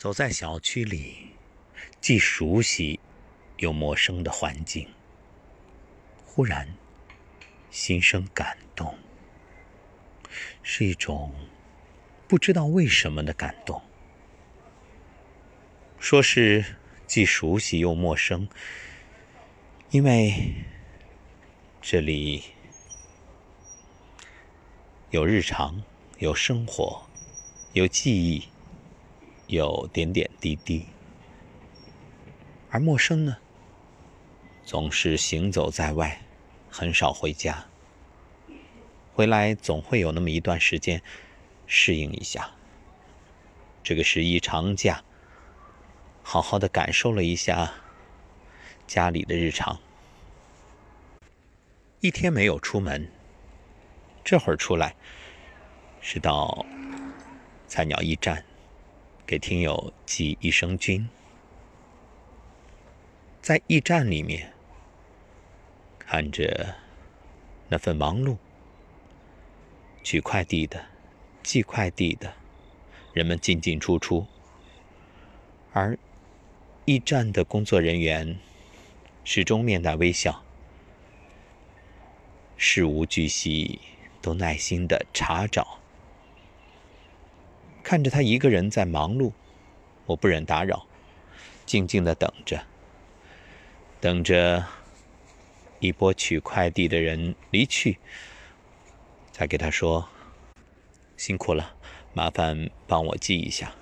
走在小区里，既熟悉又陌生的环境，忽然心生感动，是一种不知道为什么的感动。说是既熟悉又陌生，因为这里有日常，有生活，有记忆。有点点滴滴，而陌生呢，总是行走在外，很少回家。回来总会有那么一段时间适应一下。这个十一长假，好好的感受了一下家里的日常。一天没有出门，这会儿出来是到菜鸟驿站。给听友寄益生菌，在驿站里面看着那份忙碌，取快递的、寄快递的，人们进进出出，而驿站的工作人员始终面带微笑，事无巨细都耐心的查找。看着他一个人在忙碌，我不忍打扰，静静的等着，等着一波取快递的人离去，才给他说：“辛苦了，麻烦帮我记一下。”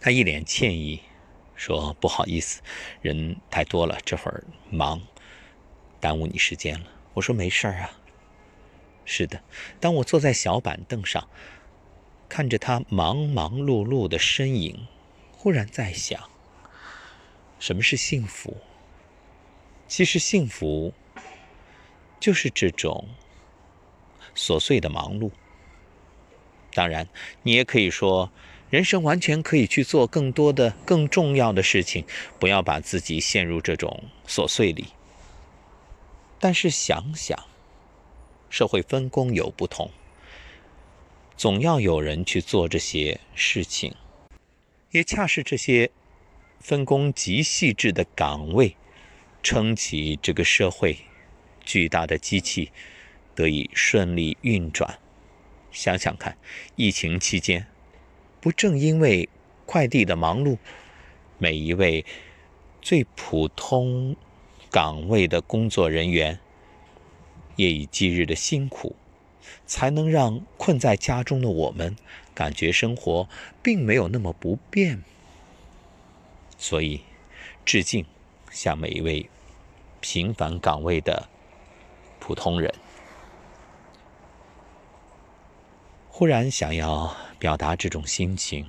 他一脸歉意，说：“不好意思，人太多了，这会儿忙，耽误你时间了。”我说：“没事儿啊。”是的，当我坐在小板凳上。看着他忙忙碌碌的身影，忽然在想：什么是幸福？其实幸福就是这种琐碎的忙碌。当然，你也可以说，人生完全可以去做更多的、更重要的事情，不要把自己陷入这种琐碎里。但是想想，社会分工有不同。总要有人去做这些事情，也恰是这些分工极细致的岗位，撑起这个社会巨大的机器得以顺利运转。想想看，疫情期间，不正因为快递的忙碌，每一位最普通岗位的工作人员夜以继日的辛苦。才能让困在家中的我们感觉生活并没有那么不便。所以，致敬向每一位平凡岗位的普通人。忽然想要表达这种心情，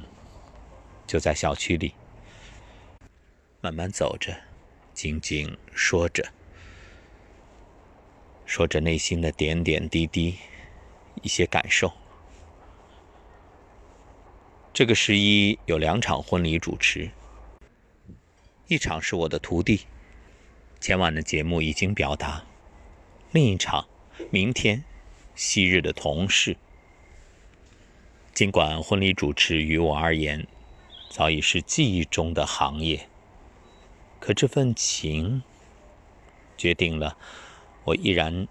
就在小区里慢慢走着，静静说着，说着内心的点点滴滴。一些感受。这个十一有两场婚礼主持，一场是我的徒弟，前晚的节目已经表达；另一场，明天，昔日的同事。尽管婚礼主持于我而言早已是记忆中的行业，可这份情决定了我依然。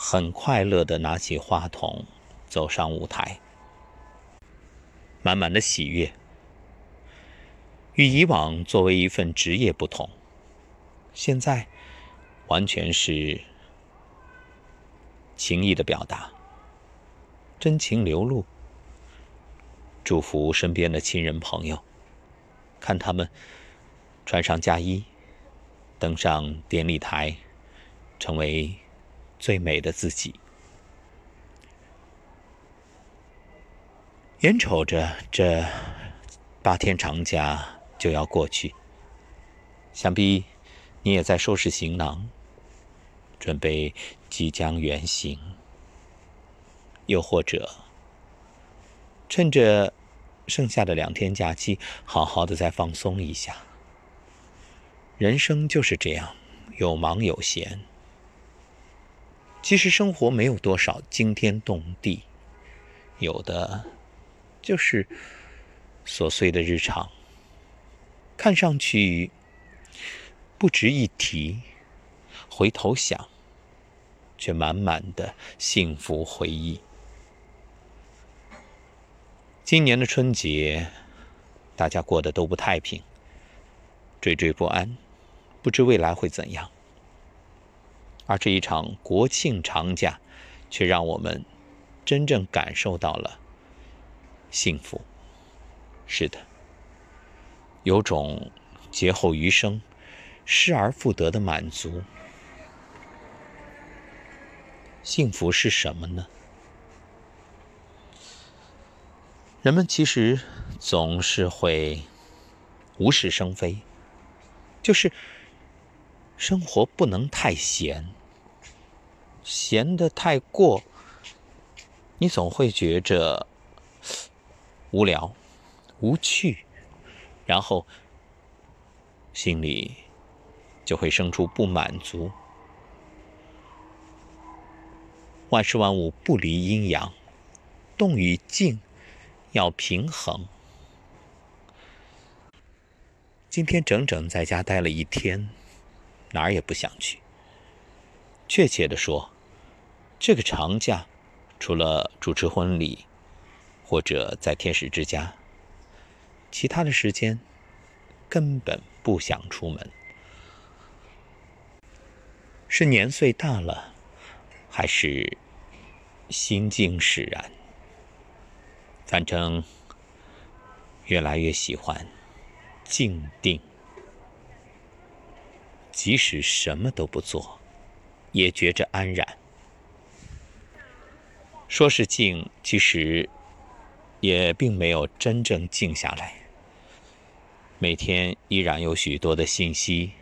很快乐的拿起话筒，走上舞台，满满的喜悦。与以往作为一份职业不同，现在完全是情谊的表达，真情流露。祝福身边的亲人朋友，看他们穿上嫁衣，登上典礼台，成为。最美的自己。眼瞅着这八天长假就要过去，想必你也在收拾行囊，准备即将远行。又或者，趁着剩下的两天假期，好好的再放松一下。人生就是这样，有忙有闲。其实生活没有多少惊天动地，有的就是琐碎的日常，看上去不值一提，回头想，却满满的幸福回忆。今年的春节，大家过得都不太平，惴惴不安，不知未来会怎样。而这一场国庆长假，却让我们真正感受到了幸福。是的，有种劫后余生、失而复得的满足。幸福是什么呢？人们其实总是会无事生非，就是生活不能太闲，闲的太过，你总会觉着无聊、无趣，然后心里就会生出不满足。万事万物不离阴阳，动与静。要平衡。今天整整在家待了一天，哪儿也不想去。确切的说，这个长假除了主持婚礼或者在天使之家，其他的时间根本不想出门。是年岁大了，还是心境使然？反正越来越喜欢静定，即使什么都不做，也觉着安然。说是静，其实也并没有真正静下来。每天依然有许多的信息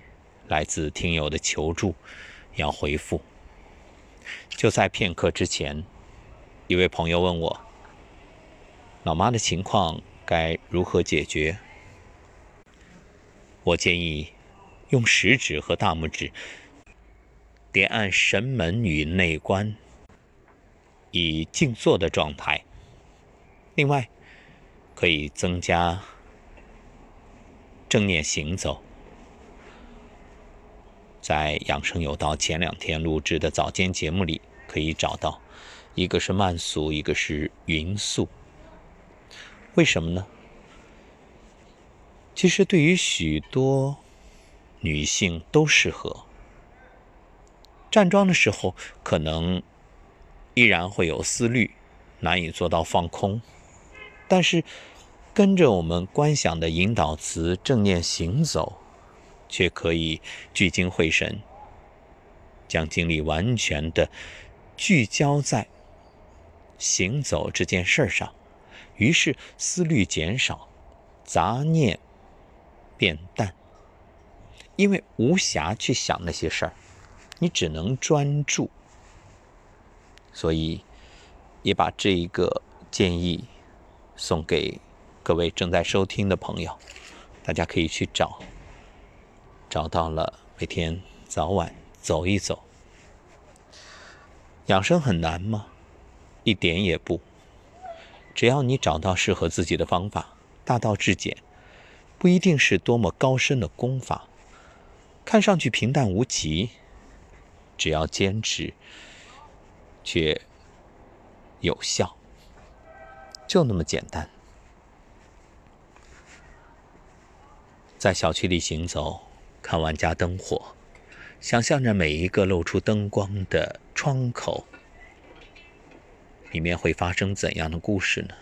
来自听友的求助要回复。就在片刻之前，一位朋友问我。老妈的情况该如何解决？我建议用食指和大拇指点按神门与内关，以静坐的状态。另外，可以增加正念行走。在养生有道前两天录制的早间节目里可以找到，一个是慢速，一个是匀速。为什么呢？其实对于许多女性都适合。站桩的时候，可能依然会有思虑，难以做到放空。但是跟着我们观想的引导词正念行走，却可以聚精会神，将精力完全的聚焦在行走这件事上。于是思虑减少，杂念变淡，因为无暇去想那些事儿，你只能专注。所以，也把这一个建议送给各位正在收听的朋友，大家可以去找。找到了，每天早晚走一走。养生很难吗？一点也不。只要你找到适合自己的方法，大道至简，不一定是多么高深的功法，看上去平淡无奇，只要坚持，却有效，就那么简单。在小区里行走，看万家灯火，想象着每一个露出灯光的窗口。里面会发生怎样的故事呢？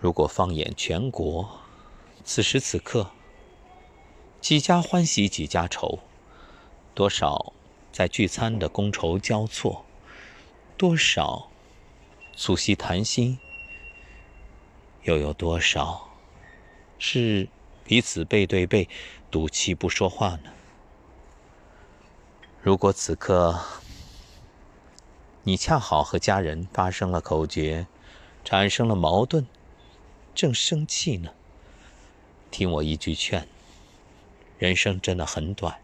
如果放眼全国，此时此刻，几家欢喜几家愁，多少在聚餐的觥筹交错，多少促膝谈心，又有多少是彼此背对背赌气不说话呢？如果此刻，你恰好和家人发生了口角，产生了矛盾，正生气呢。听我一句劝，人生真的很短，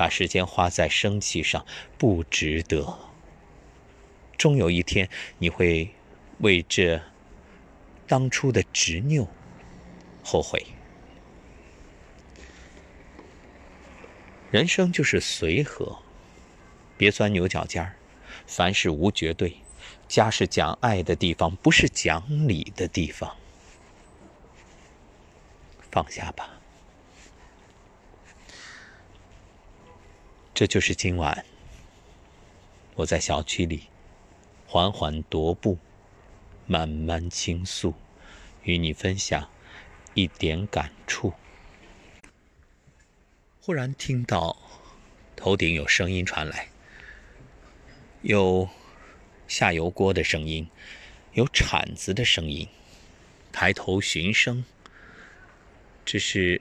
把时间花在生气上不值得。终有一天，你会为这当初的执拗后悔。人生就是随和，别钻牛角尖儿。凡事无绝对，家是讲爱的地方，不是讲理的地方。放下吧，这就是今晚我在小区里缓缓踱步，慢慢倾诉，与你分享一点感触。忽然听到头顶有声音传来，有下油锅的声音，有铲子的声音。抬头寻声，这是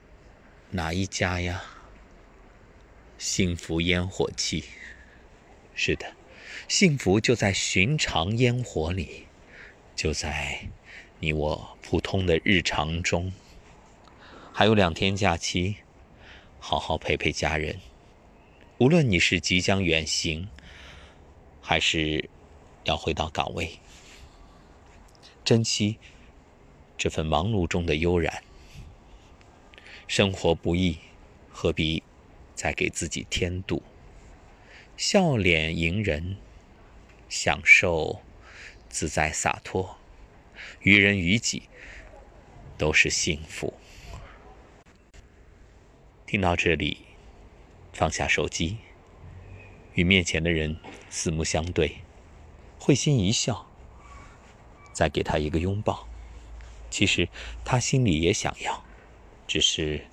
哪一家呀？幸福烟火气，是的，幸福就在寻常烟火里，就在你我普通的日常中。还有两天假期。好好陪陪家人，无论你是即将远行，还是要回到岗位，珍惜这份忙碌中的悠然。生活不易，何必在给自己添堵？笑脸迎人，享受自在洒脱，于人于己都是幸福。听到这里，放下手机，与面前的人四目相对，会心一笑，再给他一个拥抱。其实他心里也想要，只是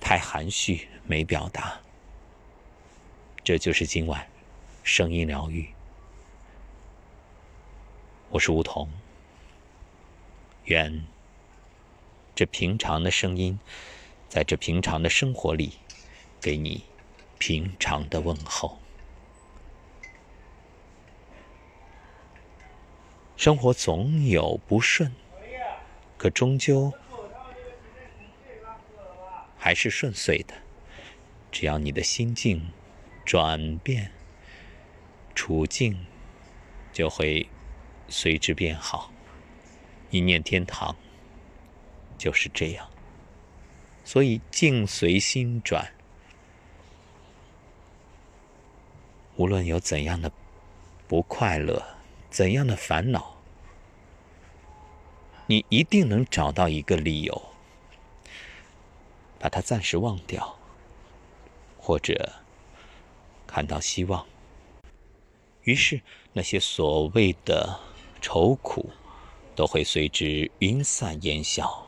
太含蓄没表达。这就是今晚声音疗愈。我是梧桐，愿这平常的声音。在这平常的生活里，给你平常的问候。生活总有不顺，可终究还是顺遂的。只要你的心境转变，处境就会随之变好。一念天堂，就是这样。所以，境随心转。无论有怎样的不快乐，怎样的烦恼，你一定能找到一个理由，把它暂时忘掉，或者看到希望。于是，那些所谓的愁苦，都会随之云散烟消。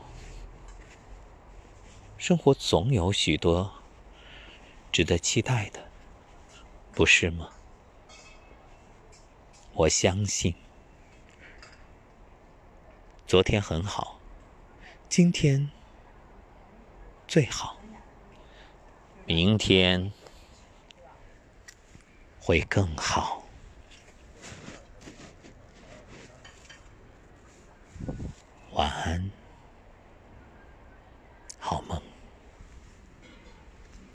生活总有许多值得期待的，不是吗？我相信，昨天很好，今天最好，明天会更好。晚安。